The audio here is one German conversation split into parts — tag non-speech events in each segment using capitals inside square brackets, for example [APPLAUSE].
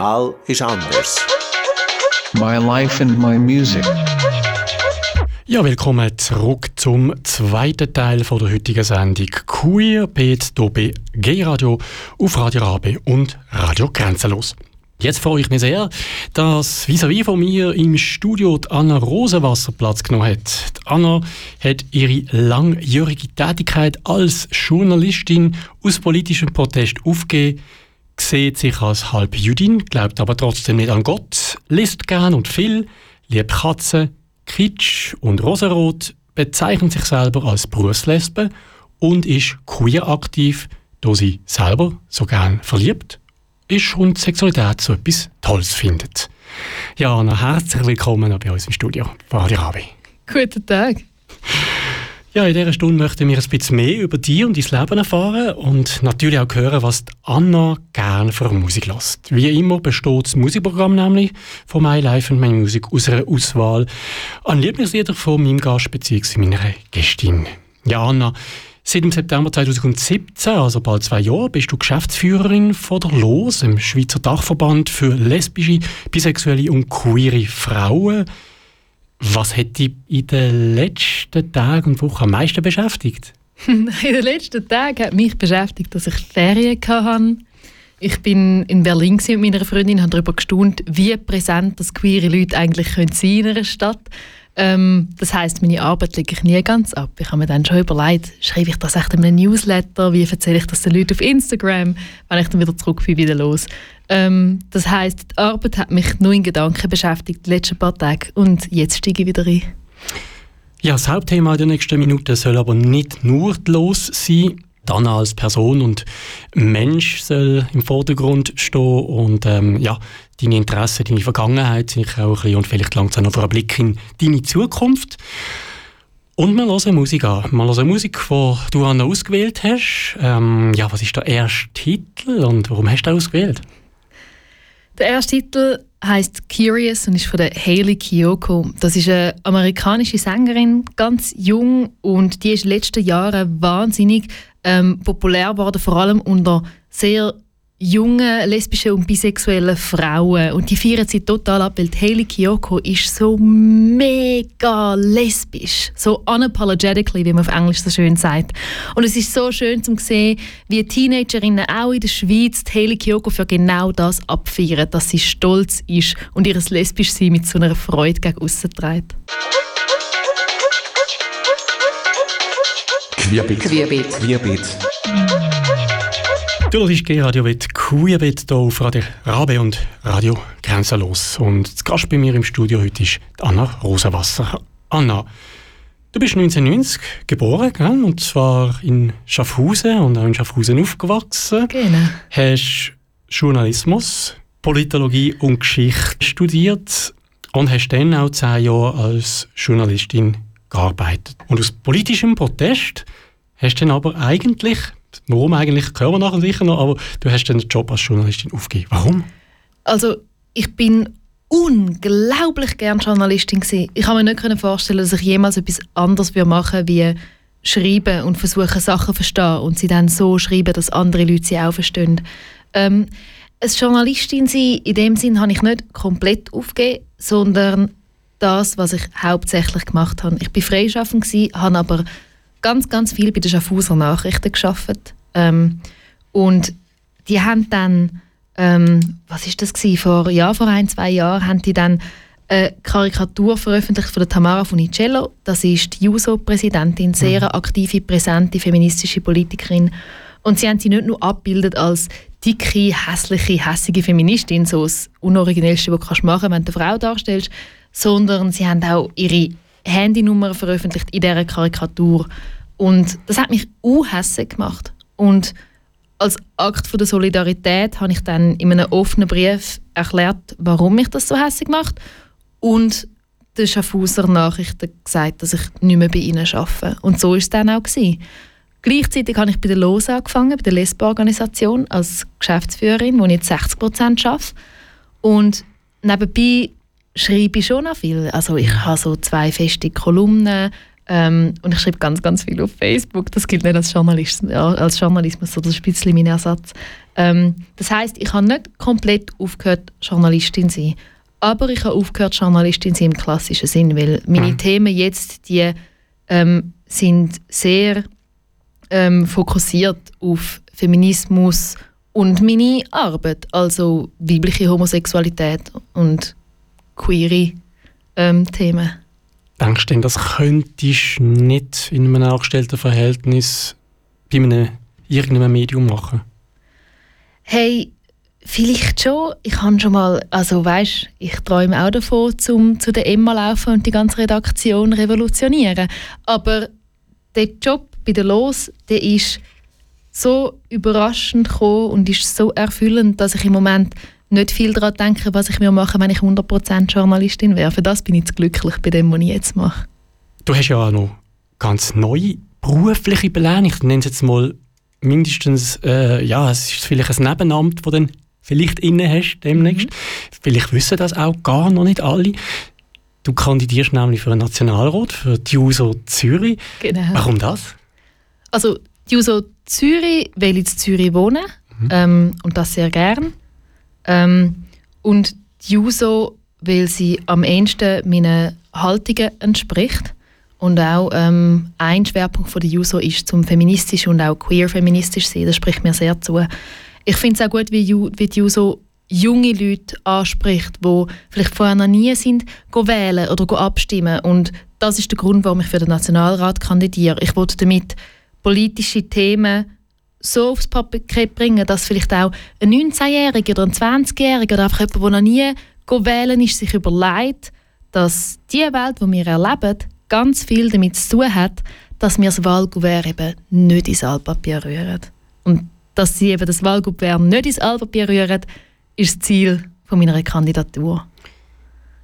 Mal ist anders. My life and my music. Ja, willkommen zurück zum zweiten Teil von der heutigen Sendung Queer Beat bei G-Radio auf Radio Rabe und Radio Grenzenlos. Jetzt freue ich mich sehr, dass vis-à-vis von mir im Studio die Anna Rosenwasser Platz genommen hat. Die Anna hat ihre langjährige Tätigkeit als Journalistin aus politischem Protest aufgegeben, sieht sich als halb Jüdin, glaubt aber trotzdem nicht an Gott, liest gern und viel, liebt Katzen, Kitsch und Rosarot, bezeichnet sich selber als Berufslesbe und ist queer aktiv, da sie selber so gern verliebt ist und Sexualität so etwas Tolles findet. Ja, herzlich willkommen bei uns im Studio Radio Rabi. Guten Tag. Ja, in dieser Stunde möchten wir ein bisschen mehr über dich und dein Leben erfahren und natürlich auch hören, was Anna gerne für Musik lässt. Wie immer besteht das Musikprogramm nämlich von My Life and My Music aus einer Auswahl an Lieblingsliedern von meinem Gast bzw. meiner Gästin. Ja, Anna, Seit dem September 2017, also bald zwei Jahre, bist du Geschäftsführerin von der LOS, dem Schweizer Dachverband für lesbische, bisexuelle und queere Frauen. Was hat dich in den letzten Tagen und Wochen am meisten beschäftigt? [LAUGHS] in den letzten Tagen hat mich beschäftigt, dass ich Ferien hatte. Ich bin in Berlin mit meiner Freundin und habe darüber gestaunt, wie präsent das queere Leute eigentlich sein können in einer Stadt. Ähm, das heißt, meine Arbeit lege ich nie ganz ab. Ich habe mir dann schon überlegt, schreibe ich das echt in einem Newsletter, wie erzähle ich das den Leuten auf Instagram, wenn ich dann wieder zurück bin, wieder los. Ähm, das heißt, die Arbeit hat mich nur in Gedanken beschäftigt die letzten paar Tage und jetzt steige ich wieder ein. Ja, das Hauptthema den nächsten Minuten soll aber nicht nur los sein. Dann als Person und Mensch soll im Vordergrund stehen und ähm, ja, deine Interessen, deine Vergangenheit sicher auch ein bisschen und vielleicht langsam noch einen Blick in deine Zukunft. Und wir hören Musik an. Wir hören Musik, die du Anna ausgewählt hast. Ähm, ja, was ist der erste Titel und warum hast du ausgewählt? Der erste Titel heißt Curious und ist von der Hayley Kiyoko. Das ist eine amerikanische Sängerin, ganz jung und die ist in den letzten Jahren wahnsinnig ähm, populär geworden, vor allem unter sehr jungen lesbischen und bisexuellen Frauen. Und die feiern sie total ab, weil Hayley Kiyoko ist so mega lesbisch. So unapologetically, wie man auf Englisch so schön sagt. Und es ist so schön zu sehen, wie Teenagerinnen auch in der Schweiz die Hayley Kiyoko für genau das abfeiern, dass sie stolz ist und ihr Lesbischsein mit so einer Freude gegen aussen trägt. Querbeat. Querbeat. Querbeat. Du hörst G-Radio mit Queerbit hier auf Radio Rabe und Radio Grenzenlos. Und das Gast bei mir im Studio heute ist Anna Rosenwasser. Anna, du bist 1990 geboren, gell? und zwar in Schaffhausen und auch in Schaffhausen aufgewachsen. Genau. Hast Journalismus, Politologie und Geschichte studiert und hast dann auch zehn Jahre als Journalistin gearbeitet. Und aus politischem Protest hast du dann aber eigentlich Warum eigentlich, hören wir nachher sicher noch, aber du hast den Job als Journalistin aufgegeben. Warum? Also, ich bin unglaublich gern Journalistin gewesen. Ich kann mir nicht vorstellen, dass ich jemals etwas anderes machen würde, wie schreiben und versuchen, Sachen zu verstehen und sie dann so schreiben, dass andere Leute sie auch verstehen. Ähm, als Journalistin sein, in dem Sinn habe ich nicht komplett aufgegeben, sondern das, was ich hauptsächlich gemacht habe. Ich war freischaffend, habe aber ganz, ganz viel bei den Schaffhauser Nachrichten geschafft. Ähm, und die haben dann, ähm, was ist das gewesen? Vor, ja, vor ein, zwei Jahren haben die dann eine Karikatur veröffentlicht von der Tamara Funicello. Das ist die JUSO-Präsidentin, sehr mhm. aktive, präsente feministische Politikerin. Und sie haben sie nicht nur abgebildet als dicke, hässliche, hässige Feministin, so das Unoriginellste, was du machen kannst, wenn du eine Frau darstellst, sondern sie haben auch ihre Handynummer veröffentlicht in dieser Karikatur. Und das hat mich unhässig gemacht. Und als Akt von der Solidarität habe ich dann in einem offenen Brief erklärt, warum mich das so hässig macht. Und den Schaffhauser Nachrichten gesagt, dass ich nicht mehr bei ihnen arbeite. Und so war es dann auch. Gewesen. Gleichzeitig habe ich bei der LOS angefangen, bei der Lesbo-Organisation, als Geschäftsführerin, wo ich jetzt 60 Prozent arbeite. Und nebenbei schreibe ich schon noch viel. Also ich habe so zwei feste Kolumnen, Ähm, und ich schreibe ganz, ganz viel auf Facebook. Das gilt nicht als Journalismus, als Journalismus das ist ein bisschen mein Ersatz. Ähm, das heißt, ich habe nicht komplett aufgehört, Journalistin zu sein. Aber ich habe aufgehört, Journalistin zu sein im klassischen Sinn, weil meine mhm. Themen jetzt, die ähm, sind sehr ähm, fokussiert auf Feminismus und meine Arbeit, also weibliche Homosexualität und queere ähm, Themen. Denkst du denn, das könntest du nicht in einem angestellten Verhältnis bei einem, irgendeinem Medium machen? Hey, vielleicht schon. Ich habe schon mal, also weißt, ich träume auch davon, zum zu der Emma laufen und die ganze Redaktion revolutionieren. Aber der Job bei der Los, der ist so überraschend gekommen und ist so erfüllend, dass ich im Moment nicht viel daran denke, was ich mir mache, wenn ich 100% Journalistin wäre. Für das bin ich jetzt glücklich bei dem, was ich jetzt mache. Du hast ja auch noch ganz neue berufliche Pläne. Ich nenne es jetzt mal mindestens, äh, ja, es ist vielleicht ein Nebenamt, das du dann vielleicht inne hast demnächst. Mhm. Vielleicht wissen das auch gar noch nicht alle. Du kandidierst nämlich für einen Nationalrat, für die JUSO Zürich. Genau. Warum das? Also die JUSO Zürich, weil ich in Zürich wohne mhm. ähm, und das sehr gern. Ähm, und die JUSO, weil sie am ehesten meinen Haltungen entspricht. Und auch ähm, ein Schwerpunkt von der JUSO ist zum feministisch und auch queer-feministisch sein. Das spricht mir sehr zu. Ich finde es auch gut, wie, wie die JUSO junge Leute anspricht, die vielleicht vorher noch nie sind, wählen oder abstimmen. Und das ist der Grund, warum ich für den Nationalrat kandidiere. Ich wollte damit politische Themen so aufs Papier bringen, dass vielleicht auch ein 19-Jähriger oder ein 20-Jähriger oder einfach jemand, der noch nie wählen ist, sich überlegt, dass die Welt, die wir erleben, ganz viel damit zu tun hat, dass wir das Wahlkuvert eben nicht ins Altpapier rühren. Und dass sie eben das Wahlkuvert nicht ins Altpapier rühren, ist das Ziel meiner Kandidatur.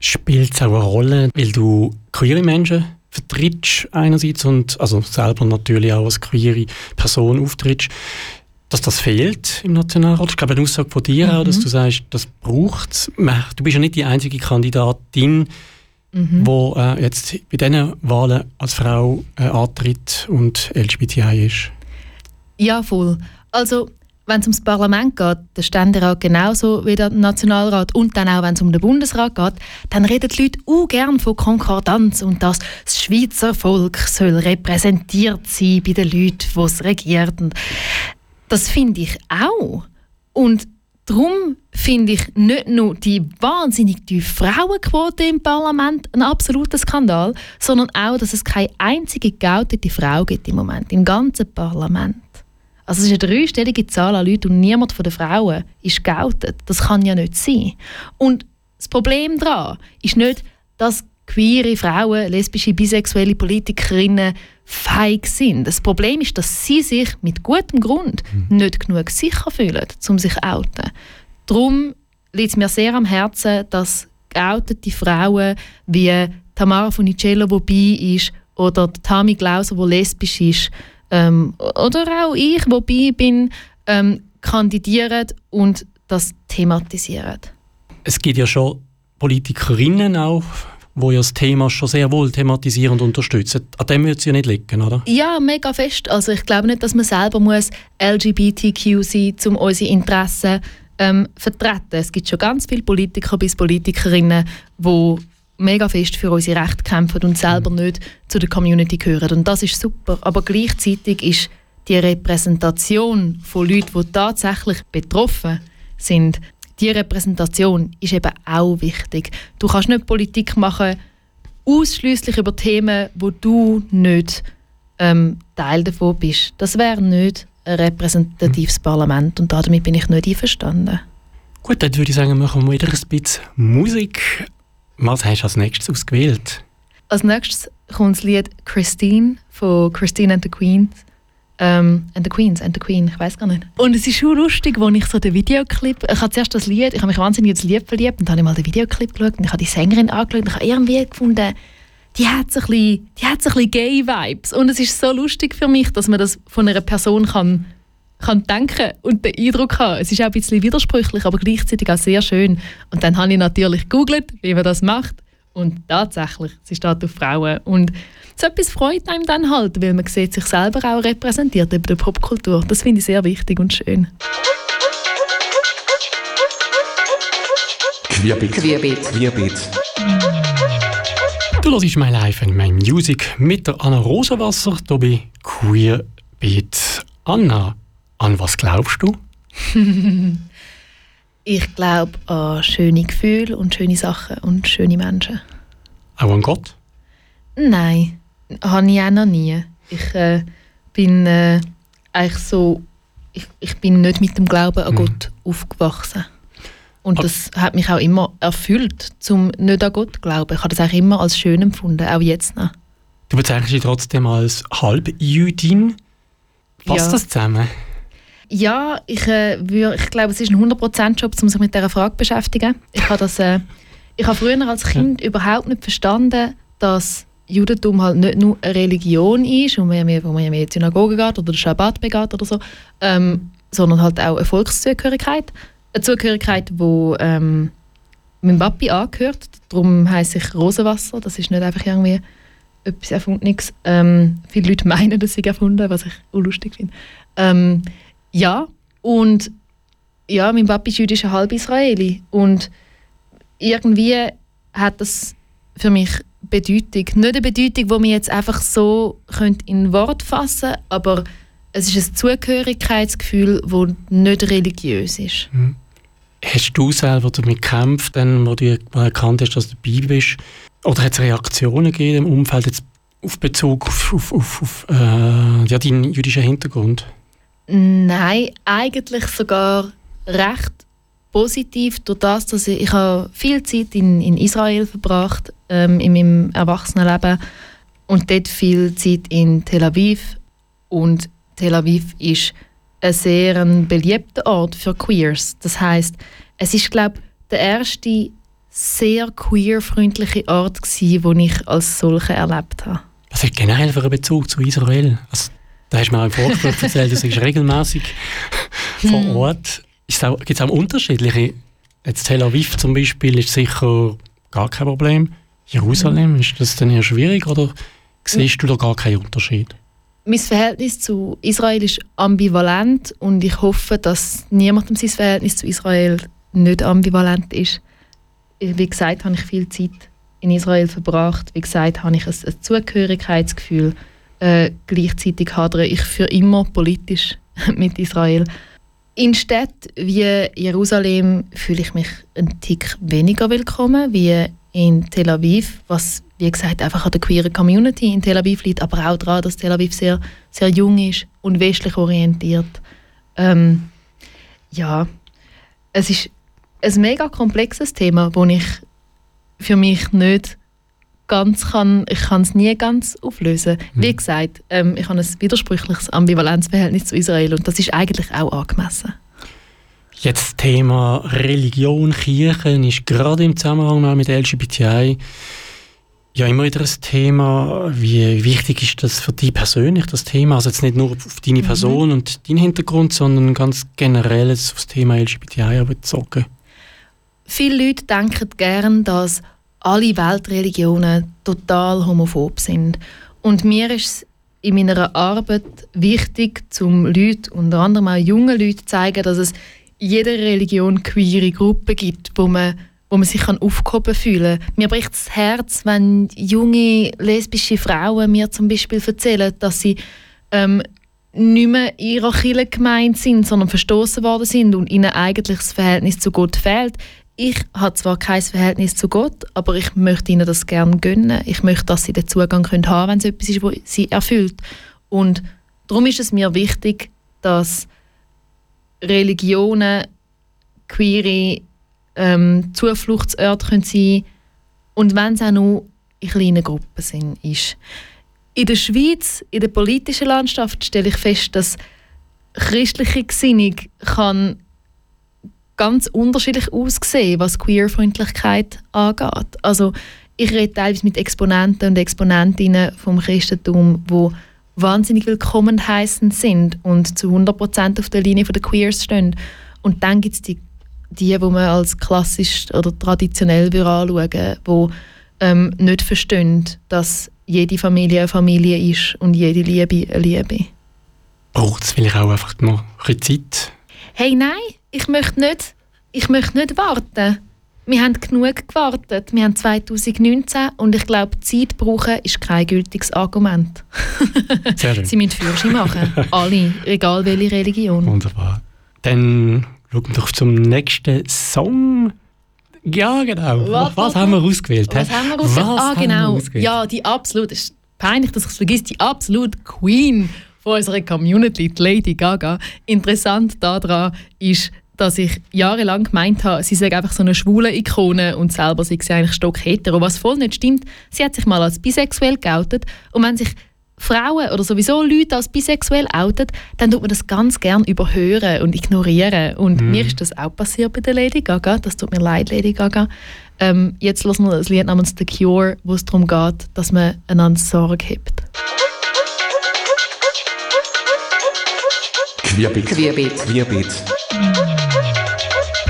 Spielt es auch eine Rolle, weil du queere Menschen vertrittst einerseits und also selber natürlich auch als queere Person auftrittst, dass das fehlt im Nationalrat. Ich glaube, eine Aussage von dir mhm. auch, dass du sagst, das braucht es. Du bist ja nicht die einzige Kandidatin, mhm. die äh, jetzt bei diesen Wahlen als Frau äh, antritt und LGBTI ist. Ja, voll. Also wenn es ums Parlament geht, der Ständerat genauso wie der Nationalrat und dann auch, wenn es um den Bundesrat geht, dann reden die Leute auch gern von Konkordanz und dass das Schweizer Volk soll repräsentiert sein bei den Leuten, die es regiert. das finde ich auch. Und darum finde ich nicht nur die wahnsinnig tiefe Frauenquote im Parlament ein absoluter Skandal, sondern auch, dass es keine einzige geoutete Frau gibt im Moment, im ganzen Parlament. Also es ist eine dreistellige Zahl an Leuten und niemand von den Frauen ist geoutet. Das kann ja nicht sein. Und das Problem daran ist nicht, dass queere Frauen, lesbische, bisexuelle Politikerinnen feig sind. Das Problem ist, dass sie sich mit gutem Grund mhm. nicht genug sicher fühlen, um sich zu outen. Darum liegt es mir sehr am Herzen, dass geoutete Frauen wie Tamara Funicello, die bei ist, oder Tami Glauser, die lesbisch ist, ähm, oder auch ich, wobei bin, ähm, kandidieren und das thematisieren. Es gibt ja schon Politikerinnen auch, wo ja das Thema schon sehr wohl thematisieren und unterstützen. An dem wird es ja nicht liegen, oder? Ja, mega fest. Also ich glaube nicht, dass man selber muss LGBTQ sein muss, um unsere Interessen ähm, vertreten. Es gibt schon ganz viele Politiker bis Politikerinnen, die mega fest für unsere Rechte kämpfen und selber mhm. nicht zu der Community gehören. Und das ist super. Aber gleichzeitig ist die Repräsentation von Leuten, die tatsächlich betroffen sind, die Repräsentation ist eben auch wichtig. Du kannst nicht Politik machen ausschließlich über Themen, wo du nicht ähm, Teil davon bist. Das wäre nicht ein repräsentatives mhm. Parlament und damit bin ich nicht einverstanden. Gut, dann würde ich sagen, machen wir wieder ein bisschen Musik. Was hast du als nächstes ausgewählt? Als nächstes kommt das Lied Christine von Christine and the Queens. Ähm, and the Queens, and the Queen, ich weiß gar nicht. Und es ist schon lustig, als ich so den Videoclip, ich habe zuerst das Lied, ich habe mich wahnsinnig ins Lied verliebt und dann habe ich mal den Videoclip geschaut und ich habe die Sängerin angeschaut und ich habe irgendwie gefunden, die hat so ein bisschen, die hat so ein bisschen Gay-Vibes und es ist so lustig für mich, dass man das von einer Person kann kann denken und den Eindruck haben. Es ist auch ein bisschen widersprüchlich, aber gleichzeitig auch sehr schön. Und dann habe ich natürlich gegoogelt, wie man das macht. Und tatsächlich, sie steht auf Frauen. Und so etwas freut einem dann halt, weil man sieht sich selber auch repräsentiert über der Popkultur. Das finde ich sehr wichtig und schön. Querbeat. Querbeat. Querbeat. Du hörst «My Life and My Music» mit der Anna Rosenwasser hier bei Queerbeat. Anna, an was glaubst du? [LAUGHS] ich glaube an schöne Gefühle und schöne Sachen und schöne Menschen. Auch an Gott? Nein, habe ich auch noch nie. Ich äh, bin äh, eigentlich so, ich, ich bin nicht mit dem Glauben an mhm. Gott aufgewachsen. Und das hat mich auch immer erfüllt, zum nicht an Gott zu glauben. Ich habe das auch immer als schön empfunden, auch jetzt noch. Du bezeichnest dich trotzdem als Halbjüdin. Passt ja. das zusammen? Ja, ich, äh, würd, ich glaube, es ist ein 100%-Job, um sich mit dieser Frage zu beschäftigen. Ich habe, das, äh, ich habe früher als Kind ja. überhaupt nicht verstanden, dass Judentum halt nicht nur eine Religion ist, wo man, wo man in die Synagoge geht oder den Schabbat begeht oder so, ähm, sondern halt auch eine Volkszugehörigkeit eine Zugehörigkeit, die ähm, meinem Papi angehört. Darum heisse ich Rosenwasser. Das ist nicht einfach irgendwie etwas Erfundenes. Ähm, viele Leute meinen, dass ich erfunden was ich auch lustig finde. Ähm, ja, und ja, mein Papi ist jüdischer Halb-Israeli. Und irgendwie hat das für mich Bedeutung. Nicht eine Bedeutung, die man jetzt einfach so in Wort fassen könnte, aber es ist ein Zugehörigkeitsgefühl, das nicht religiös ist. Mhm. Hast du selber damit gekämpft, dann, wo du erkannt hast, dass du dabei bist? Oder hat es Reaktionen gegeben im Umfeld jetzt auf Bezug auf, auf, auf, auf äh, ja, deinen jüdischen Hintergrund? Nein, eigentlich sogar recht positiv durch das, dass ich, ich habe viel Zeit in, in Israel verbracht ähm, in meinem Erwachsenenleben und dort viel Zeit in Tel Aviv und Tel Aviv ist ein sehr ein beliebter Ort für Queers. Das heißt, es ist glaube der erste sehr queer-freundliche Ort gsi, den ich als solche erlebt habe. Was hat generell für einen Bezug zu Israel? Also, da hast du mir auch im Vorgespräch erzählt, du bist regelmäßig vor hm. Ort. Gibt es auch unterschiedliche? Jetzt Tel Aviv zum Beispiel ist sicher gar kein Problem. Jerusalem, ist das dann eher schwierig oder siehst du da gar keinen Unterschied? mein Verhältnis zu Israel ist ambivalent und ich hoffe, dass niemandem sein Verhältnis zu Israel nicht ambivalent ist. Wie gesagt, habe ich viel Zeit in Israel verbracht. Wie gesagt, habe ich ein, ein Zugehörigkeitsgefühl. Äh, gleichzeitig hadere ich für immer politisch [LAUGHS] mit Israel. In Städten wie Jerusalem fühle ich mich einen Tick weniger willkommen wie in Tel Aviv, was wie gesagt, einfach an der queeren Community in Tel Aviv liegt, aber auch daran, dass Tel Aviv sehr, sehr jung ist und westlich orientiert. Ähm, ja, es ist ein mega komplexes Thema, das ich für mich nicht ganz kann, ich kann es nie ganz auflösen. Mhm. Wie gesagt, ähm, ich habe ein widersprüchliches Ambivalenzverhältnis zu Israel und das ist eigentlich auch angemessen. Jetzt Thema Religion, Kirchen ist gerade im Zusammenhang mit LGBTI ja immer wieder ein Thema. Wie wichtig ist das für dich persönlich, das Thema? Also jetzt nicht nur auf deine mhm. Person mhm. und deinen Hintergrund, sondern ganz generell auf das Thema LGBTI bezogen. Viele Leute denken gern, dass alle Weltreligionen total homophob sind. Und mir ist es in meiner Arbeit wichtig, zum Leuten, unter anderem auch jungen Leuten, zu zeigen, dass es in jeder Religion queere Gruppen gibt, wo man wo man sich aufgehoben fühlen kann. Mir bricht das Herz, wenn junge lesbische Frauen mir zum Beispiel erzählen, dass sie ähm, nicht mehr in ihrer Kirche gemeint sind, sondern verstoßen worden sind und ihnen eigentlich das Verhältnis zu Gott fehlt. Ich habe zwar kein Verhältnis zu Gott, aber ich möchte ihnen das gerne gönnen. Ich möchte, dass sie den Zugang können haben wenn es etwas ist, was sie erfüllt. Und darum ist es mir wichtig, dass Religionen, queere ähm, Zufluchtsorte können und wenn es auch nur in kleinen Gruppen sind, ist. In der Schweiz, in der politischen Landschaft, stelle ich fest, dass christliche Gesinnung kann ganz unterschiedlich aussehen, was Queerfreundlichkeit angeht. Also ich rede teilweise mit Exponenten und Exponentinnen vom Christentum, wo wahnsinnig willkommen heißen sind und zu 100% auf der Linie der Queers stehen. Und dann gibt es die die, die man als klassisch oder traditionell anschauen würde, wo ähm, nicht verstehen, dass jede Familie eine Familie ist und jede Liebe eine Liebe. Braucht es vielleicht auch einfach noch ein Zeit? Hey, nein, ich möchte nicht, ich möchte nicht warten. Wir haben genug gewartet. Wir haben 2019 und ich glaube, Zeit brauchen ist kein gültiges Argument. [LAUGHS] Sie müssen Führerschein machen. [LAUGHS] Alle, egal welche Religion. Wunderbar. Dann schauen wir doch zum nächsten Song. Ja, genau. Was, Was, haben wir ausgewählt? Was haben wir ausgewählt? Was ah, genau. Ja, die absolut, es ist peinlich, dass ich es vergesse, die absolute Queen von unserer Community, die Lady Gaga. Interessant daran ist, dass ich jahrelang gemeint habe, sie sei einfach so eine schwule Ikone und selber sei sie eigentlich stock hetero, was voll nicht stimmt. Sie hat sich mal als bisexuell geoutet und wenn sich Frauen oder sowieso Leute als bisexuell outet, dann tut man das ganz gern überhören und ignorieren. Und Mhm. mir ist das auch passiert bei der Lady Gaga. Das tut mir leid, Lady Gaga. Ähm, jetzt hören wir das Lied namens The Cure, wo es darum geht, dass man einander Sorge hebt. Querbeat. Querbeat.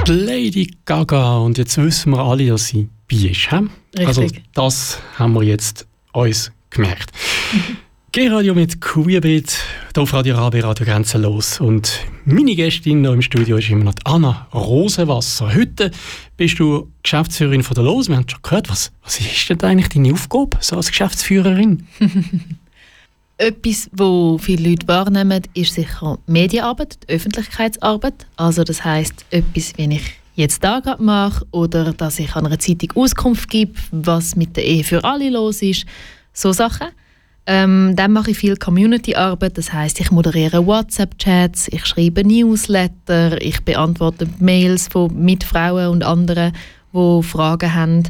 Die Lady Gaga. Und jetzt wissen wir alle, dass sie bi ist. He? Also das haben wir jetzt uns gemerkt. [LAUGHS] G-Radio mit Queerbeat, hier auf Radio Rabe, Radio Grenzenlos. Und meine Gästin hier im Studio ist immer noch die Anna Rosenwasser. Heute bist du Geschäftsführerin von der LOS. Wir haben schon gehört, was, was ist denn eigentlich deine Aufgabe so als Geschäftsführerin? [LAUGHS] Etwas, wo viele Leute wahrnehmen, ist sicher die Medienarbeit, die Öffentlichkeitsarbeit. Also das heißt etwas, wie ich jetzt da gerade mache oder dass ich an einer Zeitung Auskunft gebe, was mit der Ehe für alle los ist. So Sachen. Ähm, dann mache ich viel Community-Arbeit, das heißt, ich moderiere WhatsApp-Chats, ich schreibe Newsletter, ich beantworte Mails von Mitfrauen und anderen, die Fragen haben.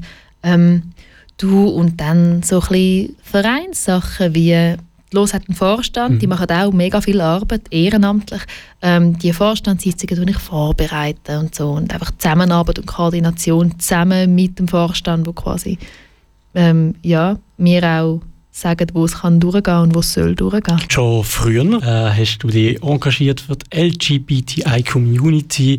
Ähm, du und dann so ein bisschen Vereinssachen wie die Los hat einen Vorstand, die machen auch mega viel Arbeit, ehrenamtlich. Ähm, die Vorstandssitzungen die ich vorbereiten und so. Und einfach Zusammenarbeit und Koordination zusammen mit dem Vorstand, wo quasi ähm, ja, mir auch sagen, wo es kann durchgehen und wo es soll durchgehen. Schon früher äh, hast du dich engagiert für die LGBTI-Community.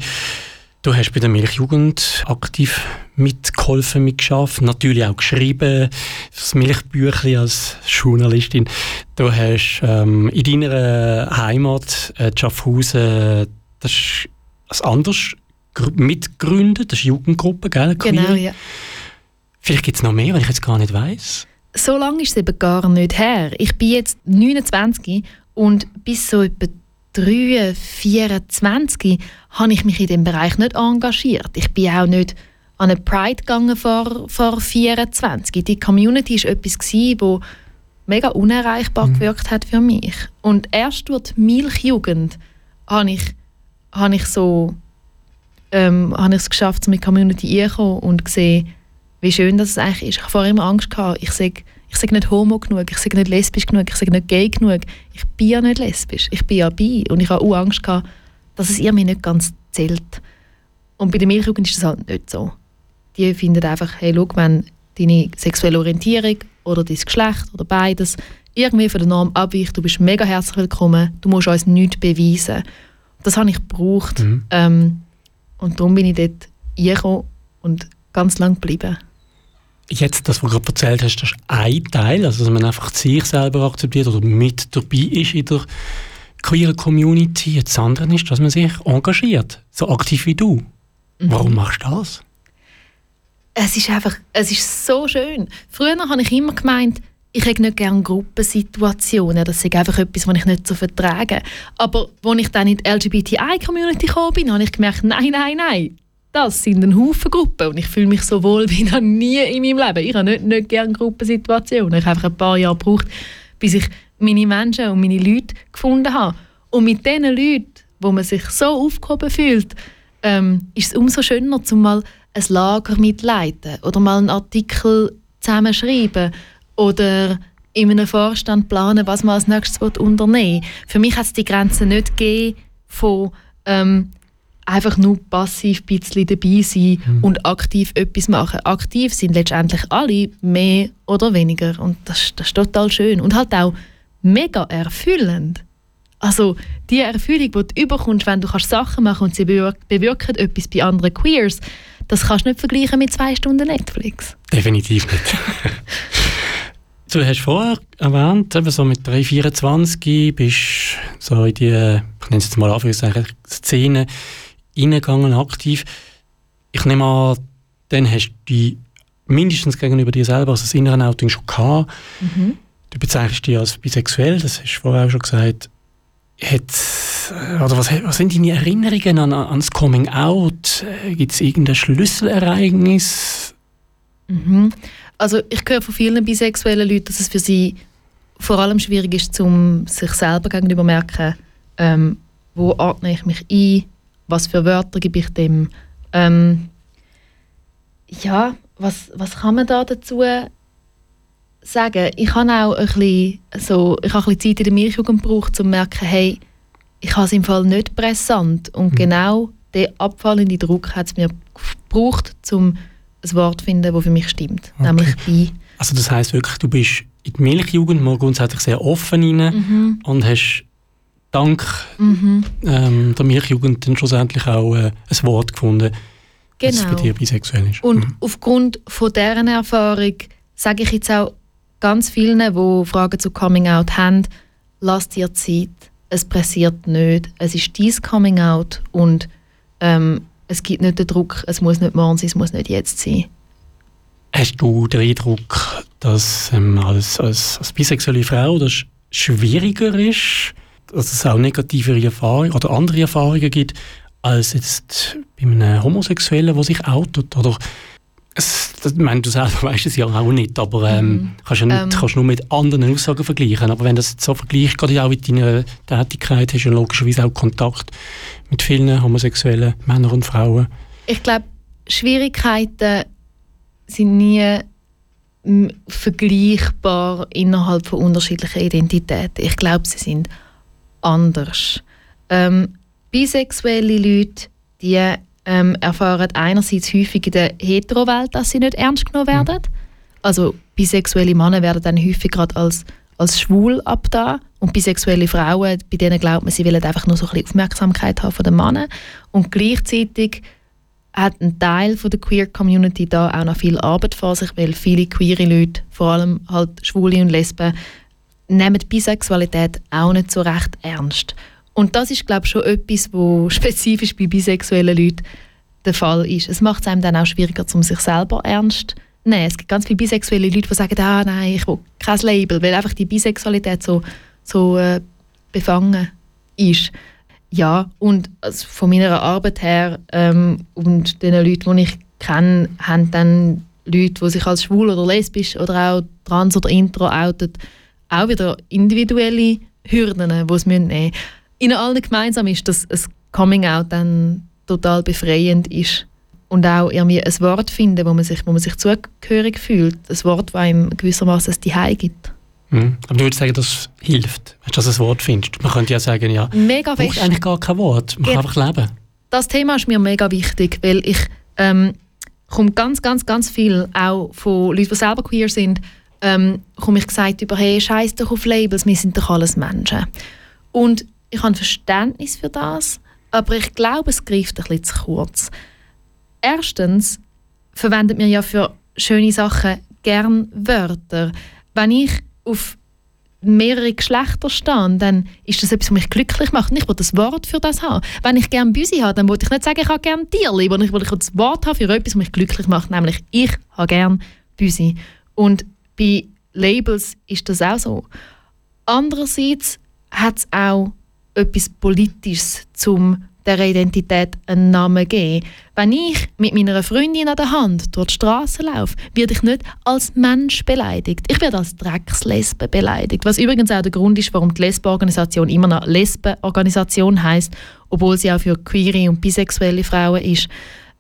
Du hast bei der Milchjugend aktiv mitgeholfen, mitgeschafft, natürlich auch geschrieben, das Milchbüchli als Journalistin. Du hast ähm, in deiner Heimat äh, Schaffhausen das ist als anders gr- mitgegründet, das ist Jugendgruppe, gell? Genau, ja. Vielleicht gibt es noch mehr, wenn ich jetzt gar nicht weiß. so lange ist es eben gar nicht her. Ich bin jetzt 29 und bis so etwa 3, 24 habe ich mich in dem Bereich nicht engagiert. Ich bin auch nicht an eine Pride gegangen vor, vor 24. Die Community war etwas, gewesen, wo mega unerreichbar gewirkt hat für mich. Und erst durch die Milchjugend habe ich, habe ich so ähm, habe ich es geschafft, mit die Community reinzukommen und gesehen, wie schön das eigentlich ist. Ich habe vorher immer Angst gehabt, ich sage ich sag nicht homo genug, ich sage nicht lesbisch genug, ich sage nicht gay genug. Ich bin ja nicht lesbisch, ich bin ja bi. Und ich habe auch Angst gehabt, dass es ihr mir nicht ganz zählt. Und bei der Milchjugend ist das halt nicht so. Die finden einfach, hey, schau, wenn deine sexuelle Orientierung oder dein Geschlecht oder beides irgendwie von der Norm abweicht, du bist mega herzlich willkommen, du musst uns nichts beweisen. Das habe ich gebraucht. Ähm, und darum bin ich dort reingekommen und ganz lang geblieben. Jetzt, das, was du gerade erzählt hast, das ist ein Teil, also dass man einfach sich selber akzeptiert oder mit dabei ist in der queeren Community. Das andere ist, dass man sich engagiert, so aktiv wie du. Warum machst du das? Es ist einfach, es ist so schön. Früher habe ich immer gemeint, ich hätte nicht gerne Gruppensituationen. Das ist einfach etwas, was ich nicht so vertrage. Aber als ich dann in die LGBTI-Community gekommen bin, habe ich gemerkt, nein, nein, nein. Das sind ein Haufen Gruppen und ich fühle mich so wohl wie noch nie in meinem Leben. Ich habe nicht, nicht gerne Gruppensituationen. Ich habe einfach ein paar Jahre gebraucht, bis ich meine Menschen und meine Leute gefunden habe. Und mit diesen Leuten, wo man sich so aufgehoben fühlt, ähm, ist es umso schöner, zum mal ein Lager mitleiten oder mal einen Artikel zusammenschreiben oder in einem Vorstand planen, was man als nächstes unternehmen will. Für mich hat es die Grenze nicht gegeben von ähm, einfach nur passiv ein bisschen dabei sein und aktiv etwas machen. Aktiv sind letztendlich alle, mehr oder weniger. Und das, das ist total schön. Und halt auch mega erfüllend. Also die Erfüllung, die du überkommst, wenn du kannst Sachen machen und sie bewirken etwas bei anderen Queers, das kannst du nicht vergleichen mit zwei Stunden Netflix. Definitiv nicht. [LAUGHS] du hast vorher erwähnt, eben so mit 3, 24 bist so in die, ich nenne es jetzt mal Anführungszeichen, Szene reingegangen, aktiv. Ich nehme an, dann hast du die mindestens gegenüber dir selber also das innere Outing schon gehabt. Mhm. Du bezeichnest dich als bisexuell, das hast du vorher auch schon gesagt. Hat, oder was, was sind deine Erinnerungen an, das Coming Out? Gibt es irgendein Schlüsselereignis? Mhm. Also ich höre von vielen bisexuellen Leuten, dass es für sie vor allem schwierig ist, um sich selber gegenüber zu merken, ähm, wo ordne ich mich ein, was für Wörter gebe ich dem. Ähm, ja, was, was kann man da dazu sagen? Ich habe auch ein bisschen, so, ich habe ein bisschen Zeit in der Milchjugend gebraucht, um zu merken, hey, ich habe es im Fall nicht pressant. Und mhm. genau der abfallende Druck hat es mir gebraucht, um ein Wort zu finden, das für mich stimmt. Okay. Nämlich «bi». Also das heißt wirklich, du bist in die Milchjugend mal grundsätzlich sehr offen rein mhm. und hast dank mhm. ähm, der Milchjugend dann schlussendlich auch äh, ein Wort gefunden, genau. dass es bei dir bisexuell ist. Und mhm. aufgrund von deren Erfahrung sage ich jetzt auch ganz vielen, die Fragen zu Coming Out haben, lass dir Zeit, es pressiert nicht, es ist dein Coming Out und ähm, es gibt nicht den Druck, es muss nicht morgen sein, es muss nicht jetzt sein. Hast du den Eindruck, dass ähm, als, als, als bisexuelle Frau das schwieriger ist, dass es auch negativere Erfahrungen oder andere Erfahrungen gibt, als jetzt bei einem Homosexuellen, der sich outet? Oder es, das, ich meine, du selber [LAUGHS] weißt es ja auch nicht, aber ähm, mhm. kannst, ja nicht, ähm. kannst nur mit anderen Aussagen vergleichen. Aber wenn das so vergleicht, gerade auch mit deiner Tätigkeit, hast du ja logischerweise auch Kontakt mit vielen homosexuellen Männern und Frauen. Ich glaube, Schwierigkeiten sind nie vergleichbar innerhalb von unterschiedlichen Identitäten. Ich glaube, sie sind anders. Ähm, bisexuelle Leute, die ähm, erfahren einerseits häufig in der Hetero-Welt, dass sie nicht ernst genommen werden. Mhm. Also bisexuelle Männer werden dann häufig gerade als, als schwul abgetan und bisexuelle Frauen, bei denen glaubt man, sie wollen einfach nur so ein bisschen Aufmerksamkeit haben von den Männern. Und gleichzeitig hat ein Teil von der Queer Community da auch noch viel Arbeit vor sich, weil viele queere Leute, vor allem halt Schwule und Lesben, nehmen Bisexualität auch nicht so recht ernst. Und das ist, glaube ich, schon etwas, was [LAUGHS] spezifisch bei bisexuellen Leuten der Fall ist. Es macht es einem dann auch schwieriger, um sich selber ernst zu nehmen. Es gibt ganz viele bisexuelle Leute, die sagen, ah, nein, ich will kein Label, weil einfach die Bisexualität so, so äh, befangen ist. Ja, und also von meiner Arbeit her ähm, und den Leuten, die ich kenne, haben dann Leute, die sich als schwul oder lesbisch oder auch trans oder intro outen, auch wieder individuelle Hürden, die es nehmen müssen ihnen allen gemeinsam ist, dass ein Coming-out dann total befreiend ist. Und auch irgendwie ein Wort finden, wo man sich, wo man sich zugehörig fühlt. Ein Wort, das einem gewissermaßen ein Zuhause gibt. Mhm. Aber du würdest sagen, das hilft, wenn du das ein Wort findest. Man könnte ja sagen, ja, mega braucht eigentlich gar kein Wort, man kann einfach leben. Das Thema ist mir mega wichtig, weil ich ähm, komme ganz, ganz, ganz viel auch von Leuten, die selber queer sind, ähm, komme ich gesagt über, hey, scheiß doch auf Labels, wir sind doch alles Menschen. Und ich habe Verständnis für das, aber ich glaube, es greift ein zu kurz. Erstens verwendet man ja für schöne Sachen gern Wörter. Wenn ich auf mehrere Geschlechter stehe, dann ist das etwas, was mich glücklich macht. Und ich will das Wort für das haben. Wenn ich gerne Büsi habe, dann wollte ich nicht sagen, ich habe gerne Tierli, sondern ich will das Wort haben für etwas, was mich glücklich macht, nämlich ich habe gerne Büsi. Und bei Labels ist das auch so. Andererseits hat es auch etwas Politisches, um dieser Identität einen Namen geben. Wenn ich mit meiner Freundin an der Hand durch die Straße laufe, werde ich nicht als Mensch beleidigt. Ich werde als Dreckslesbe beleidigt. Was übrigens auch der Grund ist, warum die Lesbenorganisation immer noch Lesbenorganisation heißt, obwohl sie auch für queere und bisexuelle Frauen ist.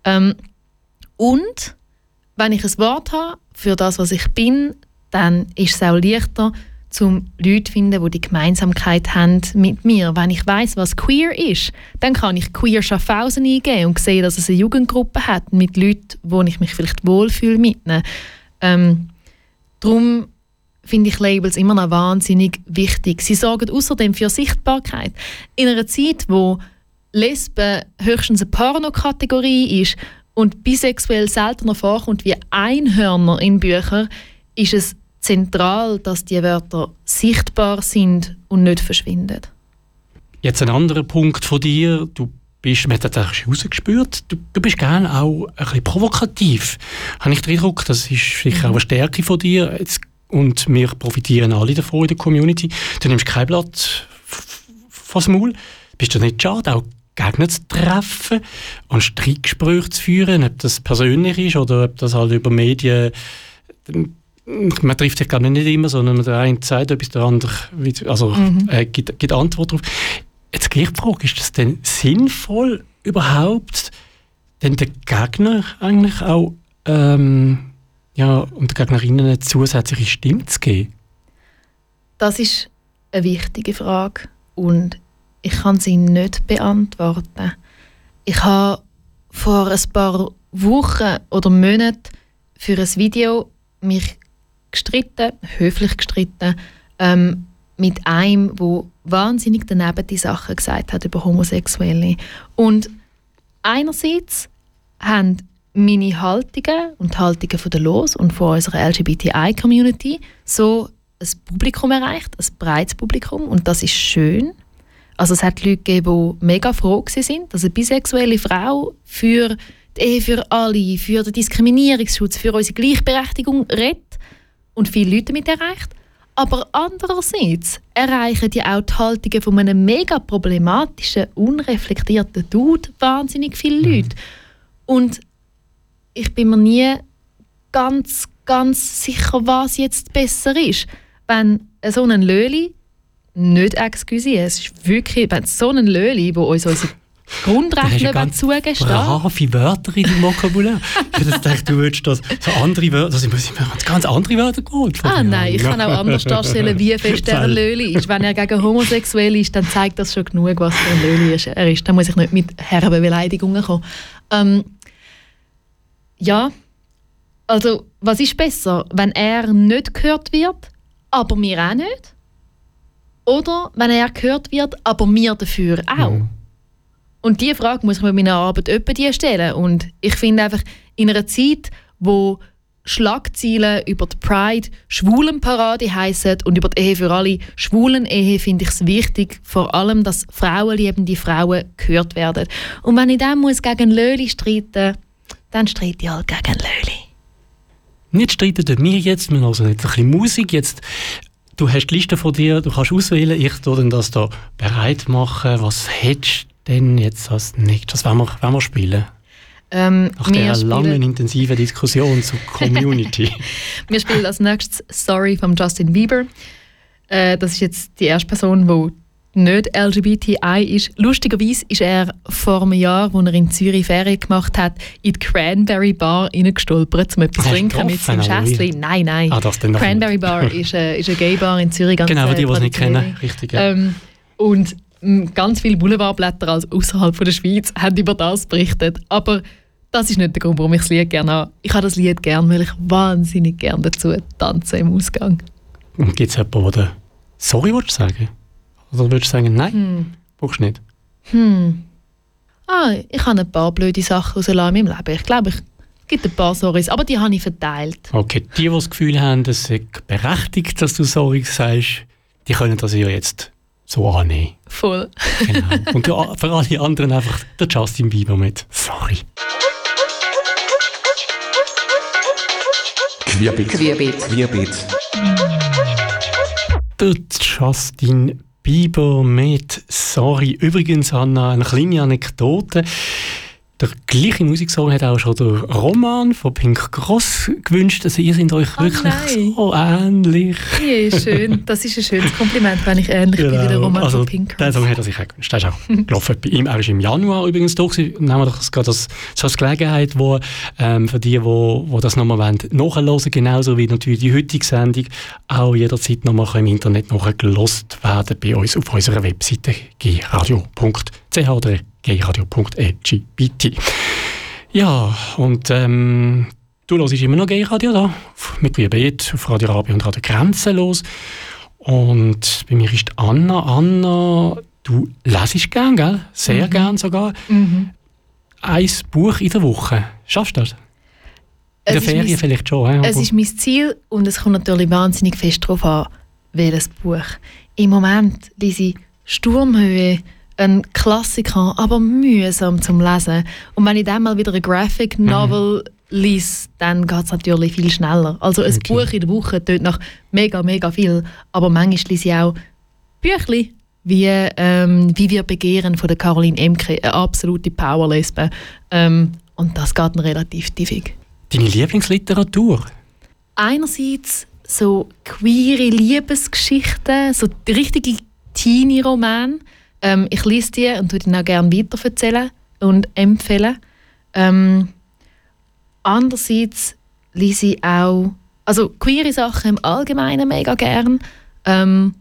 Ähm, und wenn ich ein Wort habe für das, was ich bin, dann ist es auch leichter, um Leute zu finden, die die Gemeinsamkeit haben mit mir. Wenn ich weiß, was queer ist, dann kann ich queer Schaffhausen eingeben und sehen, dass es eine Jugendgruppe hat mit Leuten, wo ich mich vielleicht wohlfühle mit ihnen. Ähm, darum finde ich Labels immer noch wahnsinnig wichtig. Sie sorgen außerdem für Sichtbarkeit. In einer Zeit, wo Lesben höchstens eine Pornokategorie ist und bisexuell seltener vorkommt wie Einhörner in Büchern, ist es zentral, dass die Wörter sichtbar sind und nicht verschwinden. Jetzt ein anderer Punkt von dir. Du bist, man hat das rausgespürt, du, du bist gerne auch ein bisschen provokativ. Habe ich den Eindruck, das ist sicher auch eine Stärke von dir. Jetzt, und wir profitieren alle davon in der Community. Du nimmst kein Blatt vors Maul. Bist du nicht schade, auch Gegner zu treffen und Streitgespräche zu führen, ob das persönlich ist oder ob das halt über Medien man trifft sich gar nicht immer, sondern der eine sagt etwas, der andere also, mhm. äh, gibt, gibt Antwort darauf. Jetzt gleich die Frage, ist das denn sinnvoll überhaupt, denn der Gegner eigentlich auch ähm, ja, und der Gegnerinnen eine zusätzliche Stimme zu geben? Das ist eine wichtige Frage und ich kann sie nicht beantworten. Ich habe vor ein paar Wochen oder Monaten für ein Video mich gestritten, höflich gestritten, ähm, mit einem, wo wahnsinnig daneben die Sachen gesagt hat über Homosexuelle. Und einerseits haben meine Haltungen und die Haltungen von der Los und von unserer LGBTI-Community so ein Publikum erreicht, ein breites Publikum und das ist schön. Also es hat Leute gegeben, die mega froh sind, dass eine bisexuelle Frau für die Ehe für alle, für den Diskriminierungsschutz, für unsere Gleichberechtigung redet und viele Leute damit erreicht. Aber andererseits erreichen die auch die Haltungen von einem mega problematischen, unreflektierten Dude wahnsinnig viele mhm. Leute. Und ich bin mir nie ganz, ganz sicher, was jetzt besser ist. Wenn so ein Löli, nicht excuse, es ist wirklich, wenn so ein Löli, wo uns unsere Grundrechte ganz zugestehen. brave Wörter in deinem Vokabular. ich dachte, du würdest das so andere Wörter, also ich muss ganz andere Wörter geholt. Ah nein, ich kann auch anders darstellen, wie fest er ein Löli ist. Wenn er gegen homosexuell ist, dann zeigt das schon genug, was für ein Löli ist. er ist. Da muss ich nicht mit herben Beleidigungen kommen. Ähm, ja, also was ist besser, wenn er nicht gehört wird, aber wir auch nicht? Oder wenn er gehört wird, aber wir dafür auch? Mhm. Und diese Frage muss ich mir meiner Arbeit öppe stellen. Und ich finde einfach, in einer Zeit, wo Schlagzeilen über die Pride Schwulenparade heißen und über die Ehe für alle Schwulen-Ehe finde ich es wichtig, vor allem, dass frauenliebende Frauen gehört werden. Und wenn ich dann muss gegen Löli streiten dann streite ich halt gegen Löli. Nicht streiten wir jetzt, wir also jetzt ein bisschen Musik. Jetzt, du hast die Liste von dir, du kannst auswählen, ich tue das da bereit machen. Was hättest denn jetzt als nächstes, was wollen wir, wollen wir spielen? Ähm, Nach der langen, intensiven Diskussion zur [LAUGHS] Community. wir spielen als nächstes Story von Justin Bieber. Äh, das ist jetzt die erste Person, die nicht LGBTI ist. Lustigerweise ist er vor einem Jahr, als er in Zürich Ferien gemacht hat, in die Cranberry Bar reingestolpert, um etwas zu trinken mit seinem Schäßchen. Nein, nein. Ah, Cranberry Bar [LAUGHS] ist, äh, ist eine Gay Bar in Zürich. Ganz genau, die, die es nicht kennen. Richtig, ja. Ähm, und ganz viele Boulevardblätter als außerhalb der Schweiz haben über das berichtet. Aber das ist nicht der Grund, warum ich das Lied gerne habe. Ich habe das Lied gerne, weil ich wahnsinnig gerne dazu tanze im Ausgang. Und gibt es jemanden, der «Sorry» willst sagen Oder würdest du sagen «Nein, hm. brauchst du nicht»? Hm. Ah, ich habe ein paar blöde Sachen rausgelassen in meinem Leben. Ich glaube, es gibt ein paar Sorries, aber die habe ich verteilt. Okay, die, die das Gefühl haben, es ist berechtigt, dass du Sorry sagst, die können das ja jetzt so annehmen. Voll. genau. Und [LAUGHS] für alle anderen einfach der Justin Bieber mit Sorry. Querbeet. Querbeet. Querbeet. Der Justin Bieber mit Sorry. Übrigens, Anna, eine kleine Anekdote. Der gleiche Musiksong hat auch schon der Roman von Pink Cross gewünscht. Also ihr seid euch oh wirklich nein. so ähnlich. Ja, schön. Das ist ein schönes Kompliment, wenn ich ähnlich genau. bin wie der Roman also, von Pink Cross. Den Song hat er sich auch gewünscht. Der ist auch gelaufen bei ihm. Er ist im Januar übrigens da gewesen. Nehmen wir doch gerade das, so als Gelegenheit, wo, ähm, für die, wo, wo das nochmal wollen, nachhören genauso wie natürlich die heutige Sendung auch jederzeit nochmal im Internet nachgelost werden bei uns auf unserer Webseite gradio.ch oder gayradio.lgbt. Ja, und ähm, Du hörst immer noch Gay-Radio da, mit Queerbeet auf Radio Rabi und Radio Grenzenlos. Und bei mir ist Anna. Anna, du lesest gern, gell? Sehr mhm. gern sogar. Mhm. Ein Buch in der Woche. Schaffst du das? In der Ferien mein, vielleicht schon. Es ist mein Ziel und es kommt natürlich wahnsinnig fest darauf an, welches Buch. Im Moment lese ich Sturmhöhe, ein Klassiker, aber mühsam zum Lesen. Und wenn ich dann mal wieder eine Graphic mhm. Novel mhm. lese, dann geht es natürlich viel schneller. Also ein okay. Buch in der Woche tut nach mega, mega viel, aber manchmal lese ich auch Büchli wie ähm, «Wie wir begehren» von der Caroline Emke, eine absolute Powerlesbe. Ähm, und das geht dann relativ tiefig. Deine Lieblingsliteratur? Einerseits so queere Liebesgeschichten, so richtige Teenie-Romane. Ähm, ich lese die und würde die auch gerne weiterverzählen und empfehlen. Ähm, andererseits lese ich auch also queere Sachen im Allgemeinen mega gern ähm,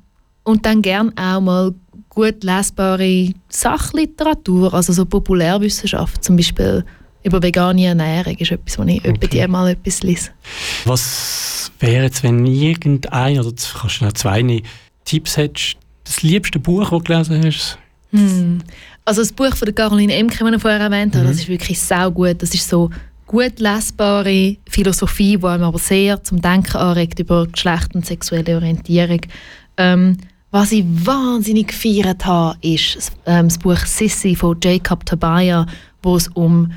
und dann gern auch mal gut lesbare Sachliteratur, also so Populärwissenschaft zum Beispiel über vegane Ernährung ist etwas, wo ich okay. etwa mal etwas lese. Was wäre jetzt, wenn irgendein, oder kannst du noch zwei Tipps hättest, das liebste Buch, das du gelesen hast? Hm. Also das Buch von der Caroline Emke, das ich vorher erwähnt habe, mhm. das ist wirklich sau gut. Das ist so gut lesbare Philosophie, die einem aber sehr zum Denken anregt über Geschlecht und sexuelle Orientierung. Ähm, was ich wahnsinnig gefeiert habe, ist das, ähm, das Buch Sissy von Jacob Tabaya, wo es um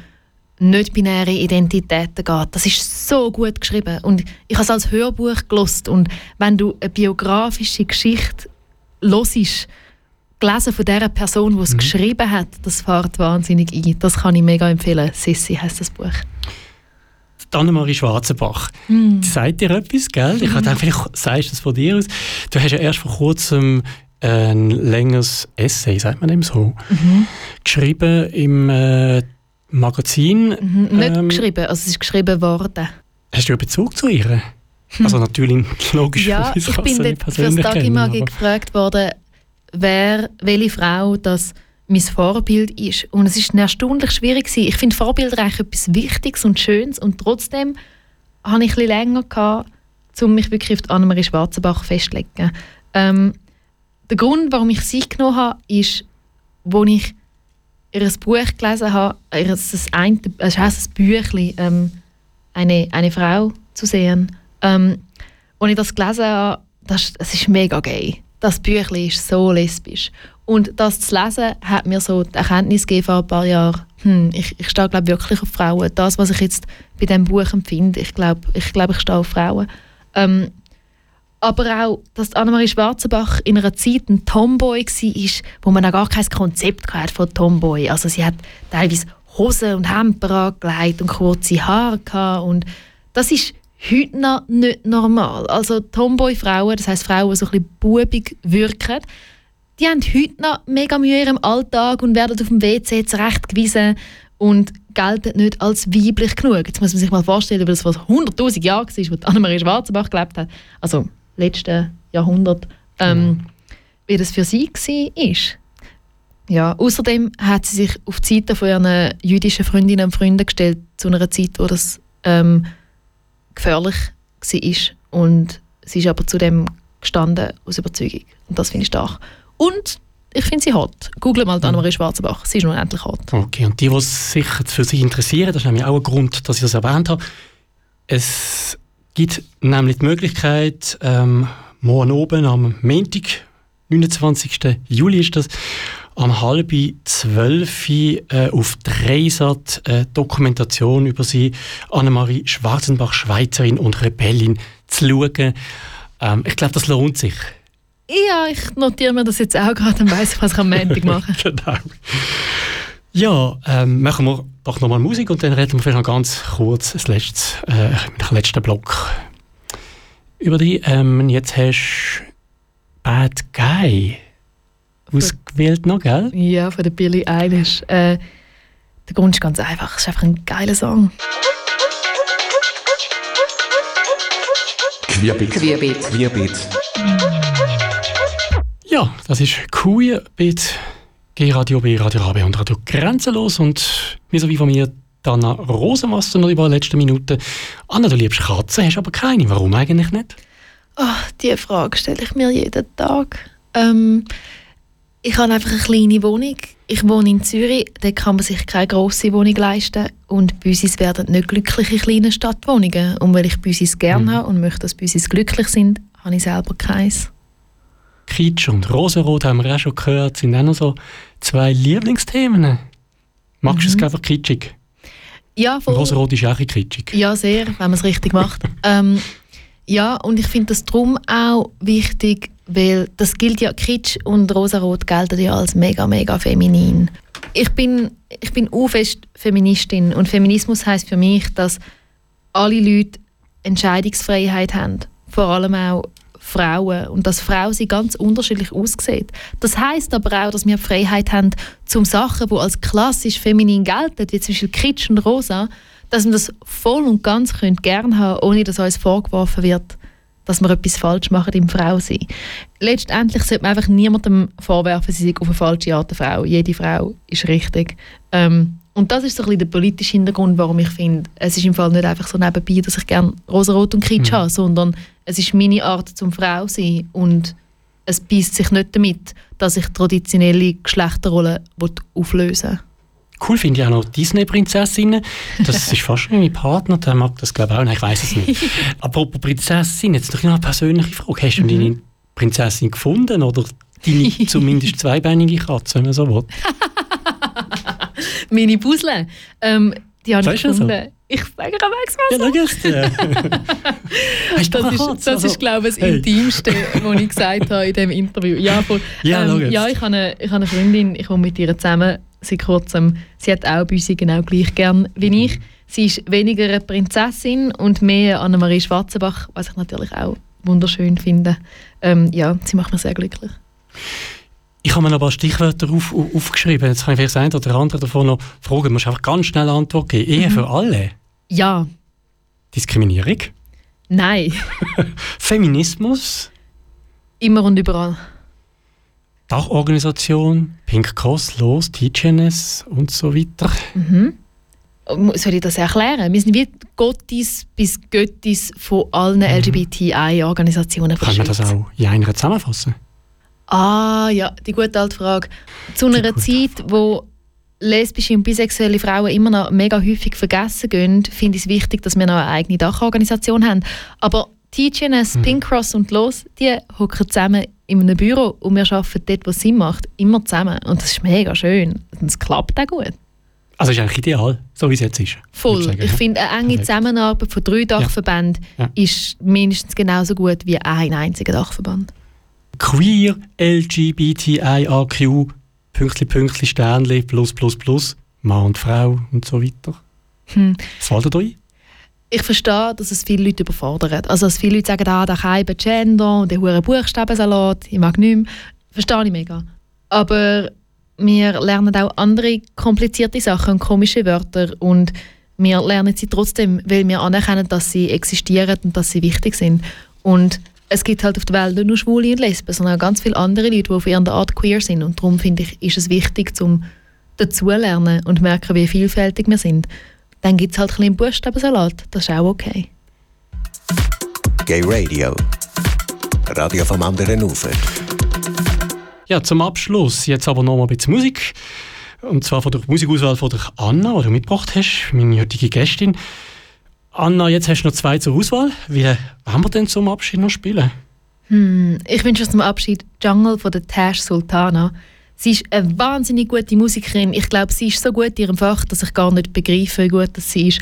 nicht-binäre Identitäten geht. Das ist so gut geschrieben und ich habe es als Hörbuch gelost und wenn du eine biografische Geschichte hörst, gelesen von der Person, die es mhm. geschrieben hat, das fährt wahnsinnig ein. Das kann ich mega empfehlen. Sissi heißt das Buch. Annemarie Schwarzenbach. Mm. Sagt dir etwas, gell? Ich mm. gedacht, vielleicht sagst du es von dir aus. Du hast ja erst vor kurzem ein längeres Essay, sagt man dem so, mhm. geschrieben im äh, Magazin. Mhm, nicht ähm, geschrieben, also es ist geschrieben worden. Hast du einen Bezug zu ihr? Hm. Also natürlich [LAUGHS] logisch. Ja, ich bin dort für das Tag gefragt worden, wer, welche Frau das mein Vorbild ist. Und es ist erstaunlich schwierig gewesen. Ich finde Vorbilder eigentlich etwas Wichtiges und Schönes und trotzdem habe ich ein bisschen länger gehabt, um mich wirklich auf Annemarie Schwarzenbach festzulegen. Ähm, der Grund, warum ich sie genommen habe, ist, als ich ihr Buch gelesen habe, ihr das ein, es heisst ein Büchlein, ähm, eine, eine Frau zu sehen. Ähm, als ich das gelesen habe, das, das ist mega gay. Das Büchlein ist so lesbisch. Und das zu lesen, hat mir so die Erkenntnis gegeben vor ein paar Jahren, hm, ich, ich stehe glaub, wirklich auf Frauen. Das, was ich jetzt bei diesem Buch empfinde, ich glaube, ich, glaub, ich stehe auf Frauen. Ähm, aber auch, dass Annemarie Schwarzenbach in einer Zeit ein Tomboy war, wo man auch gar kein Konzept hatte von Tomboy. Also sie hat teilweise Hosen und Hemper angelegt und kurze Haare gehabt und das ist heute noch nicht normal. Also Tomboy-Frauen, das heißt Frauen, die so ein bisschen bubig wirken, die haben heute noch mega Mühe im Alltag und werden auf dem WC zurechtgewiesen und gelten nicht als weiblich genug. Jetzt muss man sich mal vorstellen, weil das vor 100'000 Jahren war, wo Annemarie Schwarzenbach gelebt hat. Also letzten Jahrhundert, ähm, wie das für sie war. Ja, außerdem hat sie sich auf die Seite von ihren jüdischen Freundinnen und Freunden gestellt, zu einer Zeit, wo das ähm, gefährlich war. Und sie ist aber zu dem gestanden aus Überzeugung. Und das finde ich stark. Und ich finde sie hot. Google mal Annemarie Schwarzenbach. Sie ist nun endlich hot. Okay, und die, die sich für sie interessieren, das ist nämlich auch ein Grund, dass ich das erwähnt habe. Es gibt nämlich die Möglichkeit, ähm, morgen oben am Montag, 29. Juli ist das, am halb zwölf äh, auf Dreisat äh, Dokumentation über sie, Annemarie Schwarzenbach, Schweizerin und Rebellin, zu schauen. Ähm, ich glaube, das lohnt sich. Ja, ich notiere mir das jetzt auch gerade, dann weiss ich, was ich am Montag mache. [LAUGHS] genau. Ja, ähm, machen wir doch nochmal Musik und dann reden wir vielleicht noch ganz kurz das letzte, äh, den letzten Block über die. Ähm, jetzt hast du Bad Guy ausgewählt noch, gell? Ja, von der Billie Eilish. Äh, der Grund ist ganz einfach, es ist einfach ein geiler Song. Querbeet. Querbeet. Querbeet. Ja, das ist Querbeet. G-Radio B, Radio AB und Radio Grenzenlos. Und wie so wie von mir Anna Rosenwasser noch über die letzten Minuten. Anna, du liebst Katzen, hast aber keine. Warum eigentlich nicht? Oh, diese Frage stelle ich mir jeden Tag. Ähm, ich habe einfach eine kleine Wohnung. Ich wohne in Zürich, da kann man sich keine grosse Wohnung leisten. Und Büsis werden nicht glückliche kleine Stadtwohnungen. Und weil ich Büsis gerne mhm. habe und möchte, dass Büsis glücklich sind, habe ich selber keins. Kitsch und Rosenrot haben wir auch schon gehört, sind auch noch so zwei Lieblingsthemen. Magst du mhm. es einfach kitschig? Ja, voll. Rosenrot ist auch ein kitschig. Ja, sehr, wenn man es richtig macht. [LAUGHS] ähm, ja, und ich finde das drum auch wichtig, weil das gilt ja, Kitsch und Rosarot gelten ja als mega, mega feminin. Ich bin, ich bin fest Feministin und Feminismus heißt für mich, dass alle Leute Entscheidungsfreiheit haben. Vor allem auch Frauen und dass Frauen sie ganz unterschiedlich aussieht. Das heißt aber auch, dass wir Freiheit haben, zum Sachen, die als klassisch feminin gelten, wie zum Beispiel Kitsch und Rosa, dass wir das voll und ganz gerne haben, ohne dass uns vorgeworfen wird, dass wir etwas falsch machen im Frausein. Letztendlich sollte man einfach niemandem vorwerfen, sie sei auf eine falsche Art eine Frau. Jede Frau ist richtig. Ähm, und das ist so ein bisschen der politische Hintergrund, warum ich finde, es ist im Fall nicht einfach so nebenbei, dass ich gerne rosarot und kitsch mhm. habe, sondern es ist meine Art zum Frau sein und es beißt sich nicht damit, dass ich traditionelle Geschlechterrollen auflösen will. Cool finde ich auch noch Disney-Prinzessinnen. Das ist fast wie mein Partner, der mag das glaube ich auch. Nein, ich weiß es nicht. [LAUGHS] Apropos Prinzessin, jetzt noch eine persönliche Frage. Hast du mhm. deine Prinzessin gefunden oder deine [LAUGHS] zumindest zweibeinige Katze, wenn man so will? [LAUGHS] Meine Puzzle, ähm, die habe ich gefunden. So? Ich sage Max mal so. Ja, das ist, das also, ist, glaube ich, das hey. Intimste, was ich gesagt habe in diesem Interview. Ja, voll. Ja, ähm, ja ich, habe eine, ich habe eine Freundin, ich wohne mit ihr zusammen seit kurzem. Sie hat auch Büsi genau gleich gern wie ich. Sie ist weniger eine Prinzessin und mehr Annemarie Schwarzenbach, was ich natürlich auch wunderschön finde. Ähm, ja, sie macht mich sehr glücklich. Ich habe mir noch ein paar Stichwörter auf, aufgeschrieben. Jetzt kann ich vielleicht ein oder andere davon noch fragen. Du musst einfach ganz schnell Antwort geben. Ehe mhm. für alle? Ja. Diskriminierung? Nein. [LAUGHS] Feminismus? Immer und überall. Dachorganisation, Pink Cross, Los, TGNS und so weiter. Mhm. Soll ich das erklären? Wir sind wie Gottis bis Göttis von allen mhm. LGBTI-Organisationen. Kann man das auch in einer zusammenfassen? Ah, ja, die gute alte Frage. Zu einer Zeit, wo lesbische und bisexuelle Frauen immer noch mega häufig vergessen gehen, finde ich es wichtig, dass wir noch eine eigene Dachorganisation haben. Aber TGNS, mhm. Pink Cross und Los, die hocken zusammen in einem Büro und wir arbeiten dort, was sie macht, immer zusammen. Und das ist mega schön. Und es klappt auch gut. Also ist eigentlich ideal, so wie es jetzt ist. Voll. Ich, ich finde, eine enge Zusammenarbeit von drei Dachverbänden ja. Ja. ist mindestens genauso gut wie ein einziger Dachverband. Queer, LGBTIAQ, Pünktli, Pünktli, Sternli, plus, plus, plus, Mann und Frau und so weiter. Hm. Fällt dir ich verstehe, dass es viele Leute überfordert. Also, dass viele Leute sagen, ah, da kein Gender und der hure Buchstabensalat, ich mag nicht mehr. Verstehe ich mega. Aber wir lernen auch andere komplizierte Sachen und komische Wörter und wir lernen sie trotzdem, weil wir anerkennen, dass sie existieren und dass sie wichtig sind. Und es gibt halt auf der Welt nicht nur Schwule und Lesben, sondern auch ganz viele andere Leute, die auf ihre Art queer sind. Und darum finde ich, ist es wichtig, zum dazulernen und merken, wie vielfältig wir sind. Dann gibt es halt ein bisschen Buchstabensalat. Das ist auch okay. Gay Radio. Radio vom anderen Ufer. Ja, zum Abschluss jetzt aber noch mal ein bisschen Musik. Und zwar von der Musikauswahl von der Anna, die du mitgebracht hast, meine heutige Gästin. Anna, jetzt hast du noch zwei zur Auswahl. Wie wollen wir denn zum Abschied noch spielen? Hm, ich wünsche zum Abschied Jungle von der Tash Sultana. Sie ist eine wahnsinnig gute Musikerin. Ich glaube, sie ist so gut in ihrem Fach, dass ich gar nicht begreife, wie gut sie ist.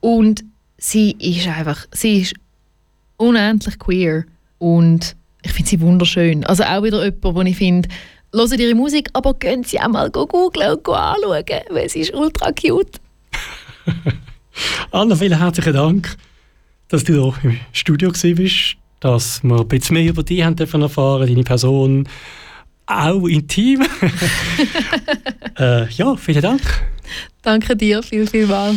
Und sie ist einfach, sie ist unendlich queer und ich finde sie wunderschön. Also auch wieder jemand, wo ich finde, hören ihre Musik, aber können sie auch mal googeln und anschauen, weil sie ist ultra cute. [LAUGHS] Anna, vielen herzlichen Dank, dass du hier im Studio warst, dass wir ein bisschen mehr über dich haben erfahren, deine Person, auch intim. [LAUGHS] äh, ja, vielen Dank. Danke dir, viel, viel mal.